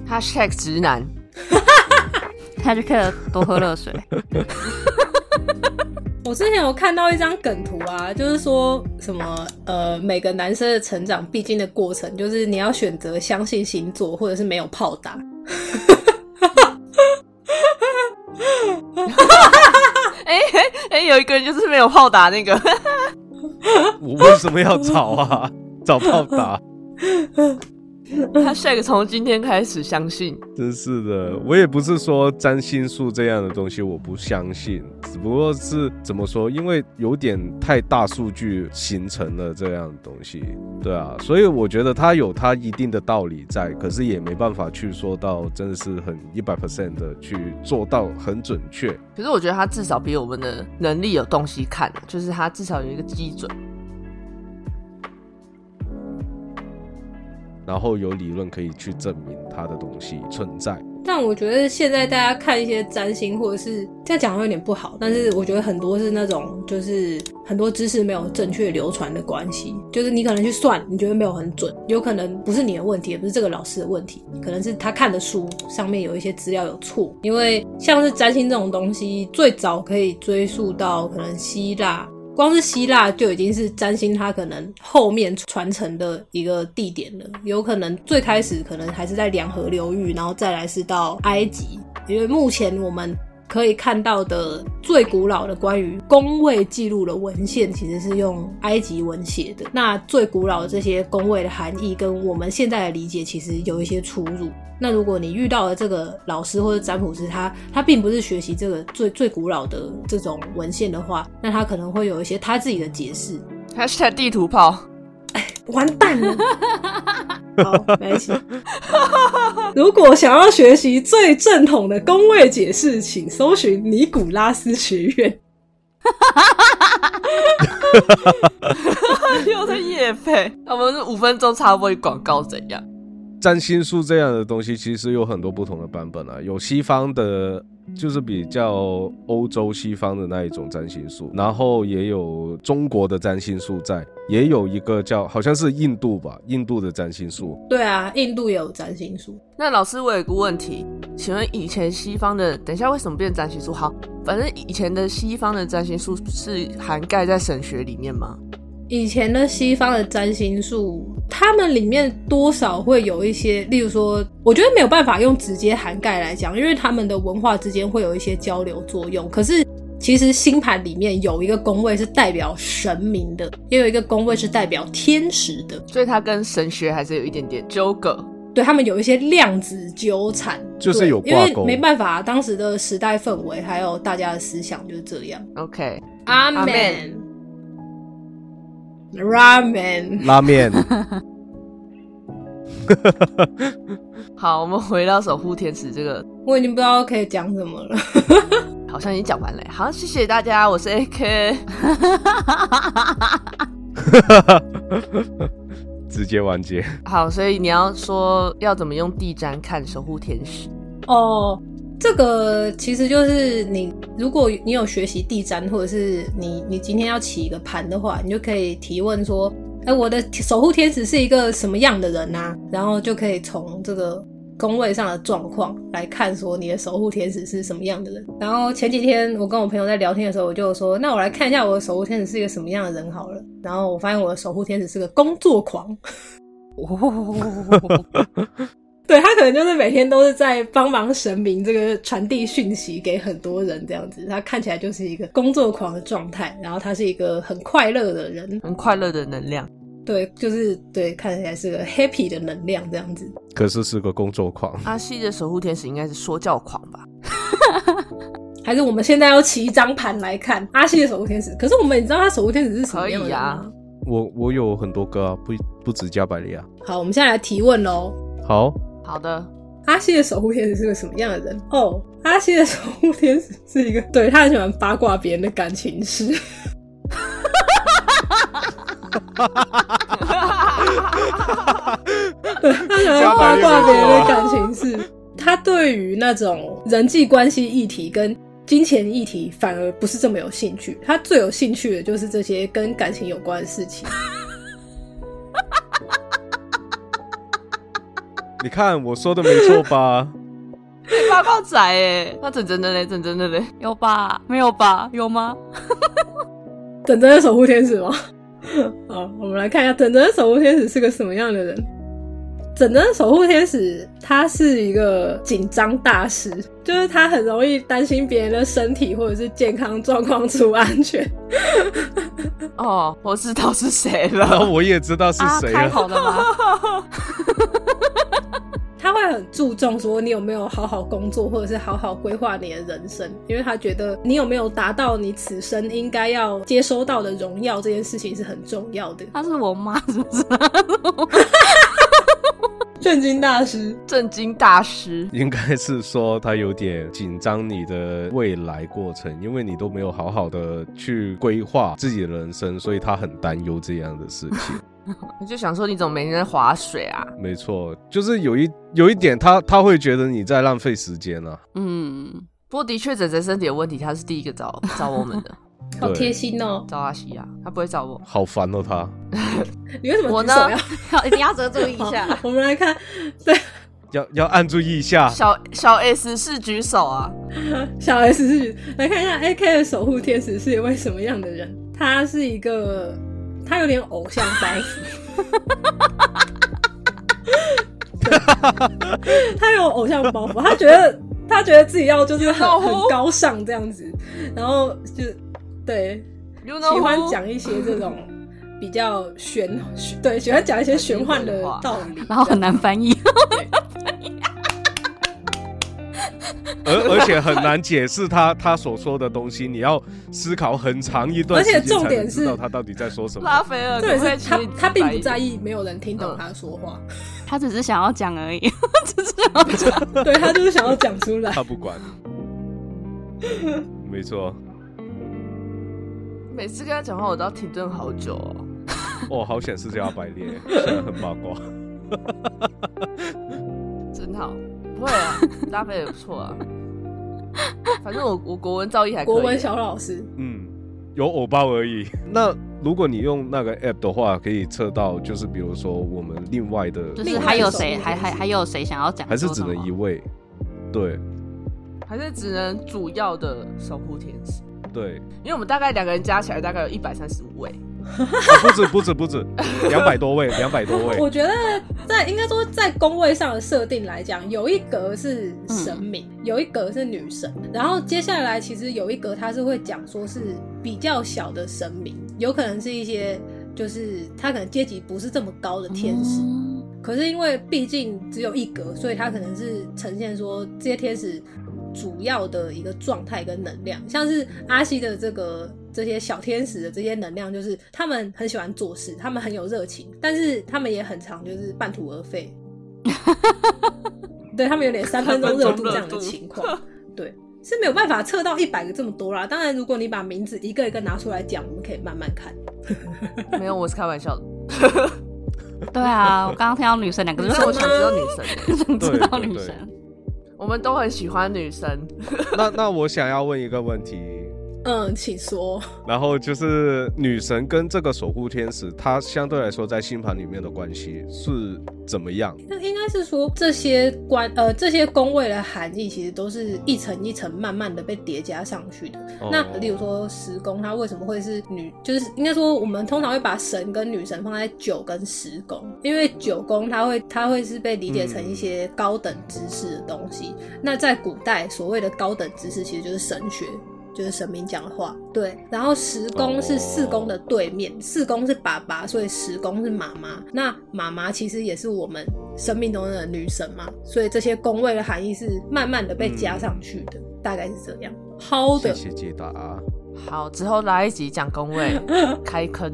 他 s h a 直男，他就可以多喝热水。我之前有看到一张梗图啊，就是说什么呃，每个男生的成长必经的过程，就是你要选择相信星座，或者是没有炮打。哎哎哎！有一个人就是没有炮打那个，我为什么要找啊？找炮打。他下一个从今天开始相信，真是的，我也不是说占星术这样的东西我不相信，只不过是怎么说，因为有点太大数据形成了这样的东西，对啊，所以我觉得它有它一定的道理在，可是也没办法去说到真的是很一百 percent 的去做到很准确。可是我觉得他至少比我们的能力有东西看，就是他至少有一个基准。然后有理论可以去证明它的东西存在。但我觉得现在大家看一些占星，或者是这样讲有点不好，但是我觉得很多是那种就是很多知识没有正确流传的关系，就是你可能去算，你觉得没有很准，有可能不是你的问题，也不是这个老师的问题，可能是他看的书上面有一些资料有错。因为像是占星这种东西，最早可以追溯到可能希腊。光是希腊就已经是占星，它可能后面传承的一个地点了。有可能最开始可能还是在两河流域，然后再来是到埃及。因为目前我们可以看到的最古老的关于宫位记录的文献，其实是用埃及文写的。那最古老的这些宫位的含义，跟我们现在的理解其实有一些出入。那如果你遇到了这个老师或者占卜师，他他并不是学习这个最最古老的这种文献的话，那他可能会有一些他自己的解释。他是地图炮，完蛋了！好，没关系。如果想要学习最正统的宫位解释，请搜寻尼古拉斯学院。又在夜配，我们五分钟插播广告怎样？占星术这样的东西其实有很多不同的版本啊，有西方的，就是比较欧洲西方的那一种占星术，然后也有中国的占星术在，也有一个叫好像是印度吧，印度的占星术。对啊，印度也有占星术。那老师，我有个问题，请问以前西方的，等一下为什么变占星术？好，反正以前的西方的占星术是涵盖在神学里面吗？以前的西方的占星术，他们里面多少会有一些，例如说，我觉得没有办法用直接涵盖来讲，因为他们的文化之间会有一些交流作用。可是，其实星盘里面有一个宫位是代表神明的，也有一个宫位是代表天使的，所以它跟神学还是有一点点纠葛。对他们有一些量子纠缠，就是有因为没办法，当时的时代氛围还有大家的思想就是这样。OK，阿门。拉面，拉面。好，我们回到守护天使这个，我已经不知道可以讲什么了。好像已经讲完了。好，谢谢大家，我是 AK。直接完结。好，所以你要说要怎么用地毡看守护天使？哦。这个其实就是你，如果你有学习地占，或者是你你今天要起一个盘的话，你就可以提问说：“哎，我的守护天使是一个什么样的人啊？”然后就可以从这个宫位上的状况来看，说你的守护天使是什么样的人。然后前几天我跟我朋友在聊天的时候，我就说：“那我来看一下我的守护天使是一个什么样的人好了。”然后我发现我的守护天使是个工作狂。哦对他可能就是每天都是在帮忙神明这个传递讯息给很多人这样子，他看起来就是一个工作狂的状态，然后他是一个很快乐的人，很快乐的能量，对，就是对，看起来是个 happy 的能量这样子。可是是个工作狂。阿西的守护天使应该是说教狂吧？还是我们现在要起一张盘来看阿西的守护天使？可是我们你知道他守护天使是什么样的吗？我我有很多个啊，不不止加百利啊。好，我们现在来提问喽。好。好的，阿西的守护天使是个什么样的人？哦，阿西的守护天使是一个，对他很喜欢八卦别人的感情事。对他喜欢八卦别人的感情事。他对于那种人际关系议题跟金钱议题反而不是这么有兴趣。他最有兴趣的就是这些跟感情有关的事情。你看我说的没错吧？八卦仔哎，那整真的嘞，整真的嘞，有吧？没有吧？有吗？整真的守护天使吗？好，我们来看一下整真的守护天使是个什么样的人。整的守护天使他是一个紧张大师，就是他很容易担心别人的身体或者是健康状况出安全。哦，我知道是谁然后了。我也知道是啊，谁了。开头的吗？他会很注重说你有没有好好工作，或者是好好规划你的人生，因为他觉得你有没有达到你此生应该要接收到的荣耀这件事情是很重要的。他是我妈，是不是？震惊大师，震惊大师，应该是说他有点紧张你的未来过程，因为你都没有好好的去规划自己的人生，所以他很担忧这样的事情。我 就想说，你怎么每天在划水啊？没错，就是有一有一点他他会觉得你在浪费时间啊。嗯，不过的确，仔仔身体有问题，他是第一个找 找我们的，好贴心哦！找阿西啊，他不会找我。好烦哦，他 你为什么我呢举手要？要一定要遮住一下。我们来看，对，要要按住一下，小小 S 是举手啊，小 S 是来看一下 AK 的守护天使是一位什么样的人？他是一个，他有点偶像包袱。对 他有偶像包袱，他觉得他觉得自己要就是很？很高尚这样子，然后就对。You know 喜欢讲一些这种比较玄，对喜欢讲一些玄幻的道理，然后很难翻译，而而且很难解释他 他所说的东西，你要思考很长一段而且时间才重点是能知道他到底在说什么。拉斐尔，对，是他他并不。在意没有人听懂他说话，他只是想要讲而已，只是想要讲。对他就是想要讲出来。他不管，没错。每次跟他讲话，我都要停顿好久哦。哦，好险是加百列，虽然很八卦。真好，不会啊，搭配也不错啊。反正我我国文造诣还可以。国文小老师，嗯，有偶包而已。那如果你用那个 app 的话，可以测到，就是比如说我们另外的，就是还有谁，还还还有谁想要讲？还是只能一位？对还是只能主要的守护天使，对、因为我们大概两个人加起来大概有一百三十五位。啊不止不止不止，两百多位，两百多位。我觉得在应该说在工位上的设定来讲，有一格是神明，有一格是女神，然后接下来其实有一格它是会讲说是比较小的神明，有可能是一些就是他可能阶级不是这么高的天使，嗯可是因为毕竟只有一格，所以它可能是呈现说这些天使主要的一个状态跟能量，像是阿西的这个这些小天使的这些能量，就是他们很喜欢做事，他们很有热情，但是他们也很常就是半途而废，对他们有点三分钟热度这样的情况，对。是没有办法测到一百个这么多啦。当然，如果你把名字一个一个拿出来讲，我们可以慢慢看。没有，我是开玩笑的。对啊，我刚刚听到女神两个字，可是我想知道女神欸，想知道女神。我们都很喜欢女神。那那我想要问一个问题，嗯，请说。然后就是女神跟这个守护天使，它相对来说在星盘里面的关系是怎么样？那应该是说这些关呃这些宫位的含义，其实都是一层一层慢慢的被叠加上去的。哦那例如说十宫，它为什么会是女？就是应该说我们通常会把神跟女神放在九跟十宫，因为九宫它会它会是被理解成一些高等知识的东西。那在古代所谓的高等知识，其实就是神学。就是神明讲的话，对。然后十宫是四宫的对面，四宫是爸爸，所以十宫是妈妈。那妈妈其实也是我们生命中的女神嘛，所以这些宫位的含义是慢慢的被加上去的，大概是这样。好的，谢谢解答。好，之后来一集讲宫位 开坑。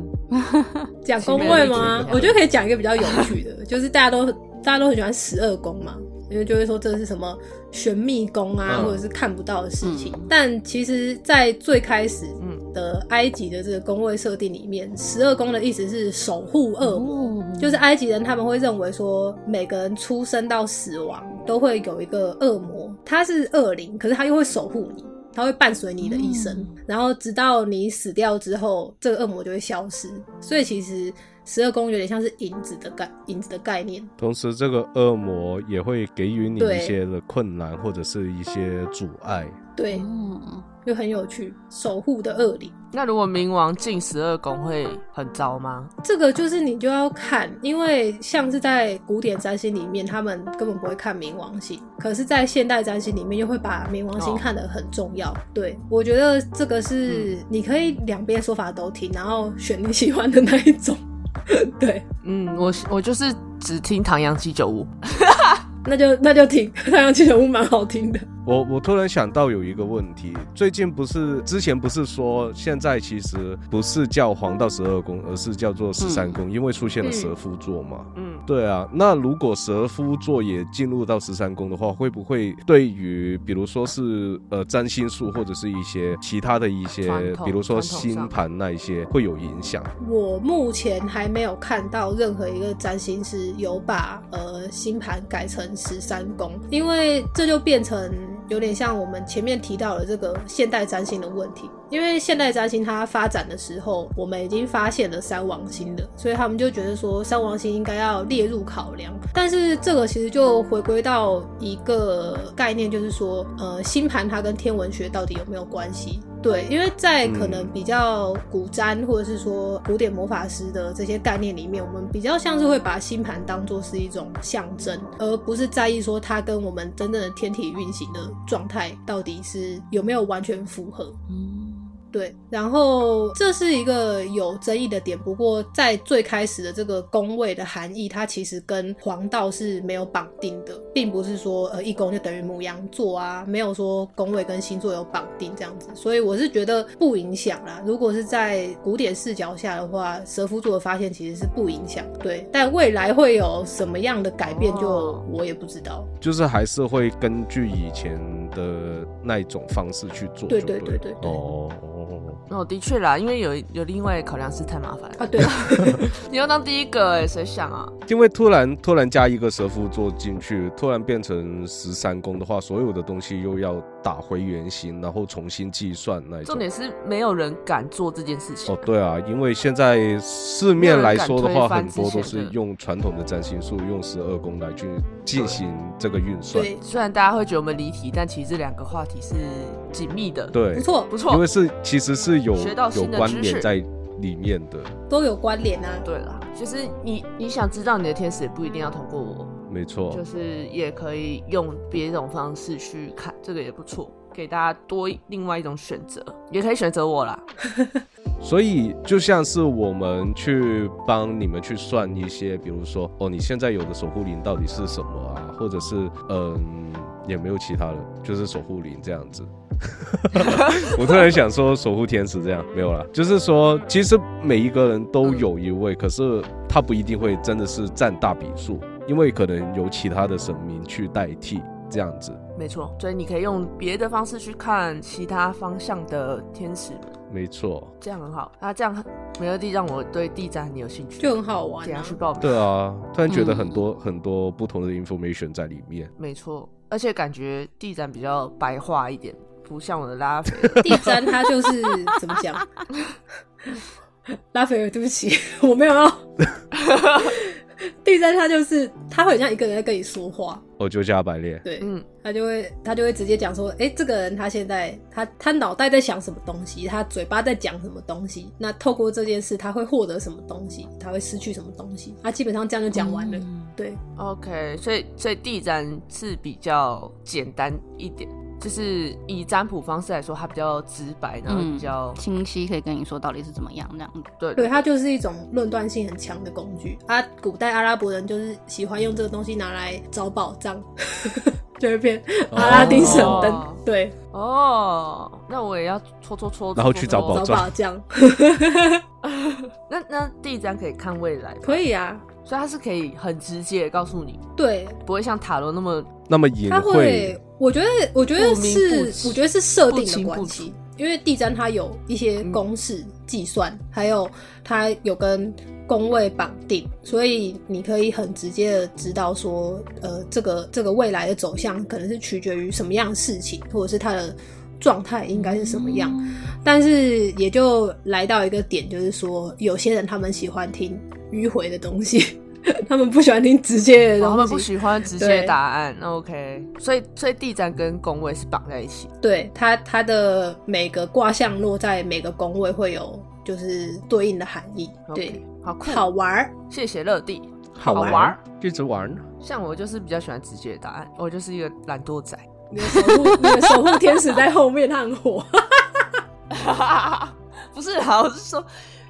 讲宫位吗？我觉得可以讲一个比较有趣的，就是大家都大家都很喜欢十二宫嘛，因为就会说这是什么玄秘宫啊，嗯或者是看不到的事情。但其实，在最开始嗯的埃及的这个宫位设定里面，十二宫的意思是守护恶魔。哦就是埃及人他们会认为说，每个人出生到死亡都会有一个恶魔，他是恶灵，可是他又会守护你，他会伴随你的一生，然后直到你死掉之后，这个恶魔就会消失。所以其实十二宫有点像是影子的概影子的概念。同时，这个恶魔也会给予你一些的困难或者是一些阻碍。对，嗯，就很有趣，守护的恶灵。那如果冥王进十二宫会很糟吗？这个就是你就要看，因为像是在古典占星里面，他们根本不会看冥王星，可是，在现代占星里面又会把冥王星哦看得很重要。对我觉得这个是你可以两边说法都听，然后选你喜欢的那一种。对，嗯，我我就是只听唐扬七九五。那就那就听 唐扬七九五蛮好听的。我我突然想到有一个问题，最近不是之前不是说现在其实不是叫黄道十二宫，而是叫做十三宫，因为出现了蛇夫座嘛。嗯，对啊，那如果蛇夫座也进入到十三宫的话，会不会对于比如说是呃占星术或者是一些其他的一些比如说星盘那一些会有影响？我目前还没有看到任何一个占星师有把呃星盘改成十三宫，因为这就变成有点像我们前面提到的这个现代占星的问题。因为现代占星它发展的时候，我们已经发现了三王星了，所以他们就觉得说三王星应该要列入考量。但是这个其实就回归到一个概念，就是说，呃，星盘它跟天文学到底有没有关系？对，因为在可能比较古占或者是说古典魔法师的这些概念里面，我们比较像是会把星盘当做是一种象征，而不是在意说它跟我们真正的天体运行的状态到底是有没有完全符合。嗯，对，然后这是一个有争议的点。不过在最开始的这个宫位的含义，它其实跟黄道是没有绑定的，并不是说呃一宫就等于母羊座啊，没有说宫位跟星座有绑定这样子。所以我是觉得不影响啦。如果是在古典视角下的话，蛇夫座的发现其实是不影响。对，但未来会有什么样的改变，就哦我也不知道。就是还是会根据以前的那一种方式去做对对对对哦。哦，的确啦，因为有有另外考量是太麻烦了。啊，对，你要当第一个哎，谁想啊？因为突然突然加一个蛇夫座进去，突然变成十三宫的话，所有的东西又要打回原形，然后重新计算那一种。重点是没有人敢做这件事情。哦，对啊，因为现在市面来说的话，很多都是用传统的占星术，用十二宫来去进行这个运算。对，虽然大家会觉得我们离题，但其实这两个话题是紧密的。，对不，错，不错因。为是其实是有学到有关联在里面的，都有关联啊。对了，就是你你想知道你的天使，也不一定要通过我，没错。就是也可以用别种方式去看，这个也不错，给大家多另外一种选择，也可以选择我啦。所以就像是我们去帮你们去算一些，比如说哦，你现在有的守护灵到底是什么啊，或者是嗯，也没有其他的，就是守护灵这样子。我突然想说守护天使这样没有啦，就是说其实每一个人都有一位，可是他不一定会真的是占大比数，因为可能有其他的神明去代替这样子。没错，所以你可以用别的方式去看其他方向的天使们，没错，这样很好。那这样美乐蒂让我对地展很有兴趣，就很好玩啊等下去。报名。对啊，突然觉得嗯很多、很多不同的 information 在里面。没错，而且感觉地展比较白话一点，不像我的拉菲 地展它，就是怎么讲？拉斐尔，对不起，我没有要。第三，他就是他会很像一个人在跟你说话，哦，就加百列。对，嗯，他就会他就会直接讲说，哎、这个人他现在他他脑袋在想什么东西，他嘴巴在讲什么东西，那透过这件事他会获得什么东西，他会失去什么东西，他基本上这样就讲完了。嗯。对，OK，所以所以地展是比较简单一点，就是以占卜方式来说，它比较直白，然后比较、清晰，可以跟你说到底是怎么样这样子。对对，它就是一种论断性很强的工具。啊。古代阿拉伯人就是喜欢用这个东西拿来找宝藏，就会变阿拉丁神灯。哦对，哦，那我也要戳戳戳，然后去找宝找 藏宝藏那第一张可以看未来，可以啊。所以它是可以很直接告诉你，对，不会像塔罗那么那么隐它会，我觉得，我觉得是，我觉得是设定的关系，因为地占它有一些公式计算，还有它有跟宫位绑定，所以你可以很直接的知道说，呃，这个这个未来的走向可能是取决于什么样的事情，或者是它的状态应该是什么样。但是也就来到一个点，就是说，有些人他们喜欢听迂回的东西，他们不喜欢听直接的东西。他们不喜欢直接对答案。那 OK，所以所以地站跟宫位是绑在一起。对它它的每个卦象落在每个宫位会有就是对应的含义。对好酷，好玩儿。谢谢乐蒂。好玩玩儿，一直玩。像我就是比较喜欢直接的答案，我就是一个懒惰仔。你的守护，你的守护天使在后面，他很火。不是好，我是说，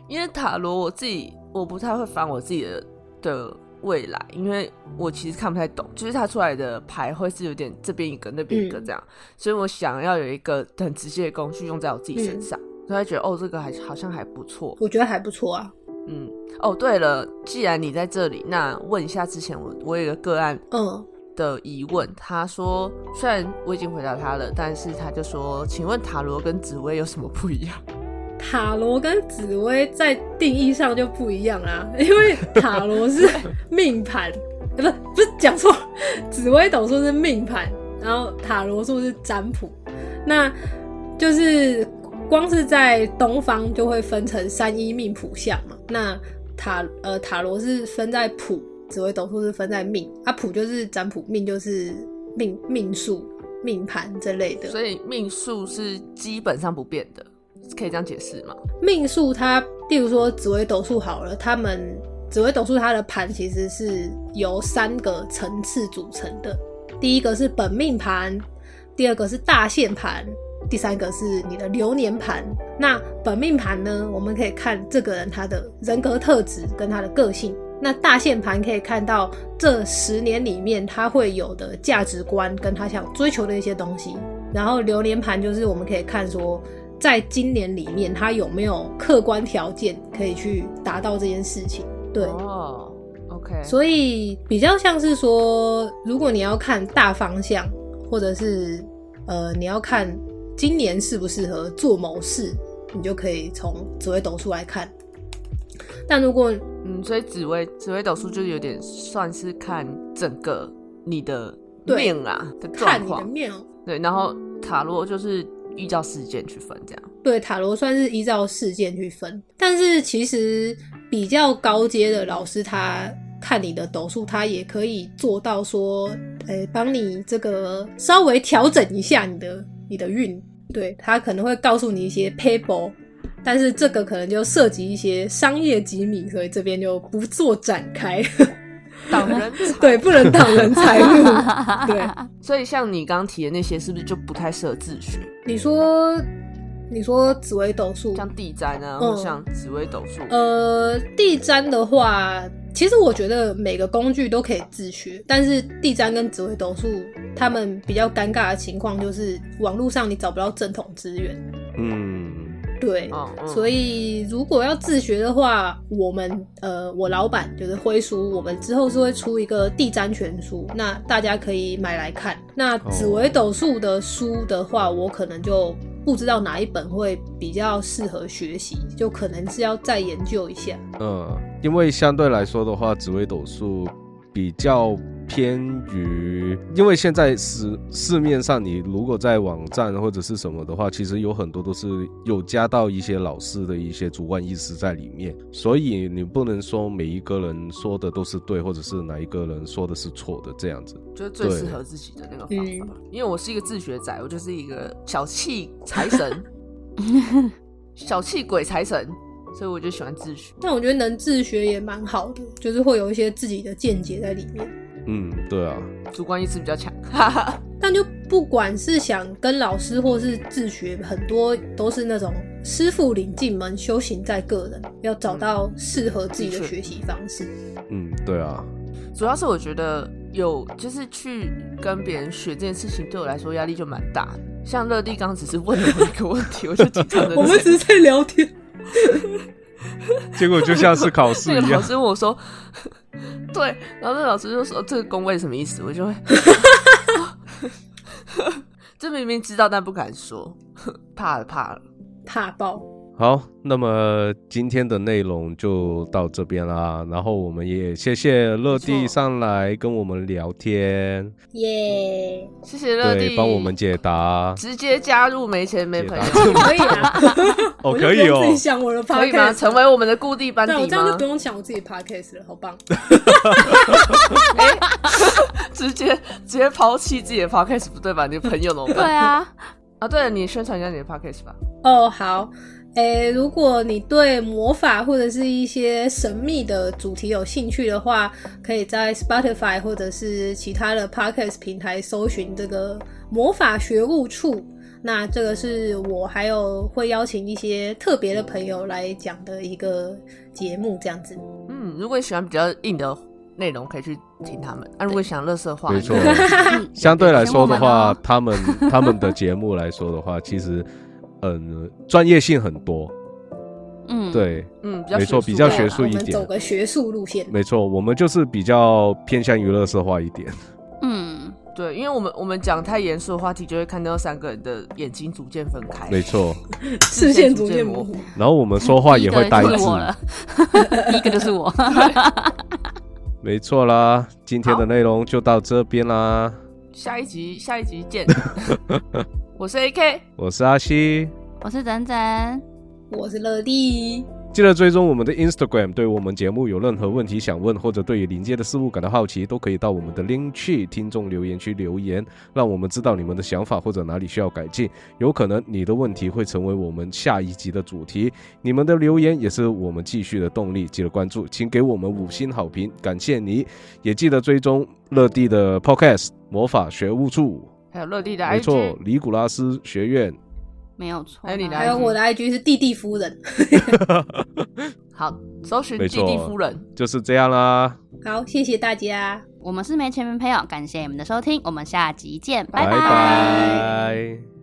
因为塔罗我自己我不太会翻我自己的的未来，因为我其实看不太懂，就是它出来的牌会是有点这边一个那边一个这样，所以我想要有一个很直接的工具用在我自己身上，所以觉得哦这个还好像还不错，我觉得还不错啊。嗯，哦对了，既然你在这里，那问一下之前我我有一个个案嗯，的疑问，他说虽然我已经回答他了，但是他就说，请问塔罗跟紫薇有什么不一样？塔罗跟紫薇在定义上就不一样啦，因为塔罗是 命盘，不是不是讲错，紫薇斗数是命盘，然后塔罗数是占卜，那就是光是在东方就会分成三一命谱相嘛，那塔呃塔罗是分在谱，紫薇斗数是分在命，啊谱就是占卜，命就是命命数、命盘这类的，所以命数是基本上不变的，可以这样解释吗？命数它，例如说紫微斗数好了，他们紫微斗数它的盘其实是由三个层次组成的，第一个是本命盘，第二个是大限盘，第三个是你的流年盘。那本命盘呢，我们可以看这个人他的人格特质跟他的个性。那大限盘可以看到这十年里面他会有的价值观跟他想追求的一些东西。然后流年盘就是我们可以看说，在今年里面他有没有客观条件可以去达到这件事情。对，哦，OK，所以比较像是说，如果你要看大方向，或者是呃你要看今年适不适合做某事，你就可以从紫微斗数来看。但如果嗯，所以紫微紫微斗数就有点算是看整个你的对命啊的看你的状况，对，然后塔罗就是依照事件去分这样。对塔罗算是依照事件去分，但是其实比较高阶的老师他看你的斗数，他也可以做到说，诶、帮你这个稍微调整一下你的你的运，对他可能会告诉你一些 paper，但是这个可能就涉及一些商业机密，所以这边就不做展开，挡人才 对，不能挡人财路，对。所以像你刚刚提的那些，是不是就不太适合自学？你说，你说紫微斗数，像地占啊，嗯或像紫微斗数，呃，地占的话，其实我觉得每个工具都可以自学，但是地占跟紫微斗数，他们比较尴尬的情况就是网络上你找不到正统资源。嗯，对，所以如果要自学的话，我们呃，我老板就是辉叔，我们之后是会出一个地占全书，那大家可以买来看。那紫微斗数的书的话，我可能就不知道哪一本会比较适合学习，就可能是要再研究一下。嗯，因为相对来说的话，紫微斗数比较偏于，因为现在市市面上，你如果在网站或者是什么的话，其实有很多都是有加到一些老师的一些主观意识在里面，所以你不能说每一个人说的都是对，或者是哪一个人说的是错的这样子。就是最适合自己的那个方嗯法。因为我是一个自学仔，我就是一个小气财神，小气鬼财神，所以我就喜欢自学。但我觉得能自学也蛮好的，就是会有一些自己的见解在里面。嗯，对啊，主观意识比较强。但就不管是想跟老师或是自学，很多都是那种师傅领进门，修行在个人，要找到适合自己的学习方式。嗯，对啊，主要是我觉得有就是去跟别人学这件事情，对我来说压力就蛮大的。像乐蒂刚刚只是问了我一个问题，我就紧张的。我们只是在聊天，结果就像是考试一样。那个老师问我说：“ 对。”然后那老师就说：“这个工位什么意思？”我就会，这明明知道但不敢说，怕了怕了。怕爆。好，那么今天的内容就到这边啦。然后我们也谢谢乐蒂上来跟我们聊天，耶，谢谢乐蒂对，帮我们解答。直接加入没钱没朋友，可以啊，哦，可以哦自，己想我的 podcast，可以吗？成为我们的固定班底吗这样就不？用想我自己 podcast 了，好棒。直接直接抛弃自己的 podcast 不对吧？你的朋友怎么对？啊，啊，对了，你宣传一下你的 podcast 吧。哦，好。诶，如果你对魔法或者是一些神秘的主题有兴趣的话，可以在 Spotify 或者是其他的 Podcast 平台搜寻这个魔法学务处。那这个是我还有会邀请一些特别的朋友来讲的一个节目，这样子。嗯，如果你喜欢比较硬的内容，可以去听他们。啊，如果想乐色话，没错 相对来说的话哦，他们他们的节目来说的话，其实嗯专业性很多，嗯，，对，嗯，比较没错比较学术一点走个学术路线。没错，我们就是比较偏向娱乐色化一点。嗯，对，因为我们我们讲太严肃的话题，就会看到三个人的眼睛逐渐分开，没错，视线逐渐模糊。然后我们说话也会呆滞 一个就是我。没错啦，今天的内容就到这边啦。下一集下一集见。我是 AK，我是阿西，我是整整，我是乐蒂，记得追踪我们的 Instagram。对我们节目有任何问题想问，或者对于临界的事物感到好奇，都可以到我们的 Link 去听众留言区留言，让我们知道你们的想法或者哪里需要改进。有可能你的问题会成为我们下一集的主题，你们的留言也是我们继续的动力。记得关注，请给我们五星好评，感谢你！也记得追踪乐蒂的 Podcast 魔法学务处，还有乐蒂的没错尼古拉斯学院。没有错。还有你的还有我的 IG 是弟弟夫人。好，搜寻弟弟夫人。就是这样啦，好，谢谢大家。我们是没钱没朋友，感谢你们的收听，我们下集见，拜拜拜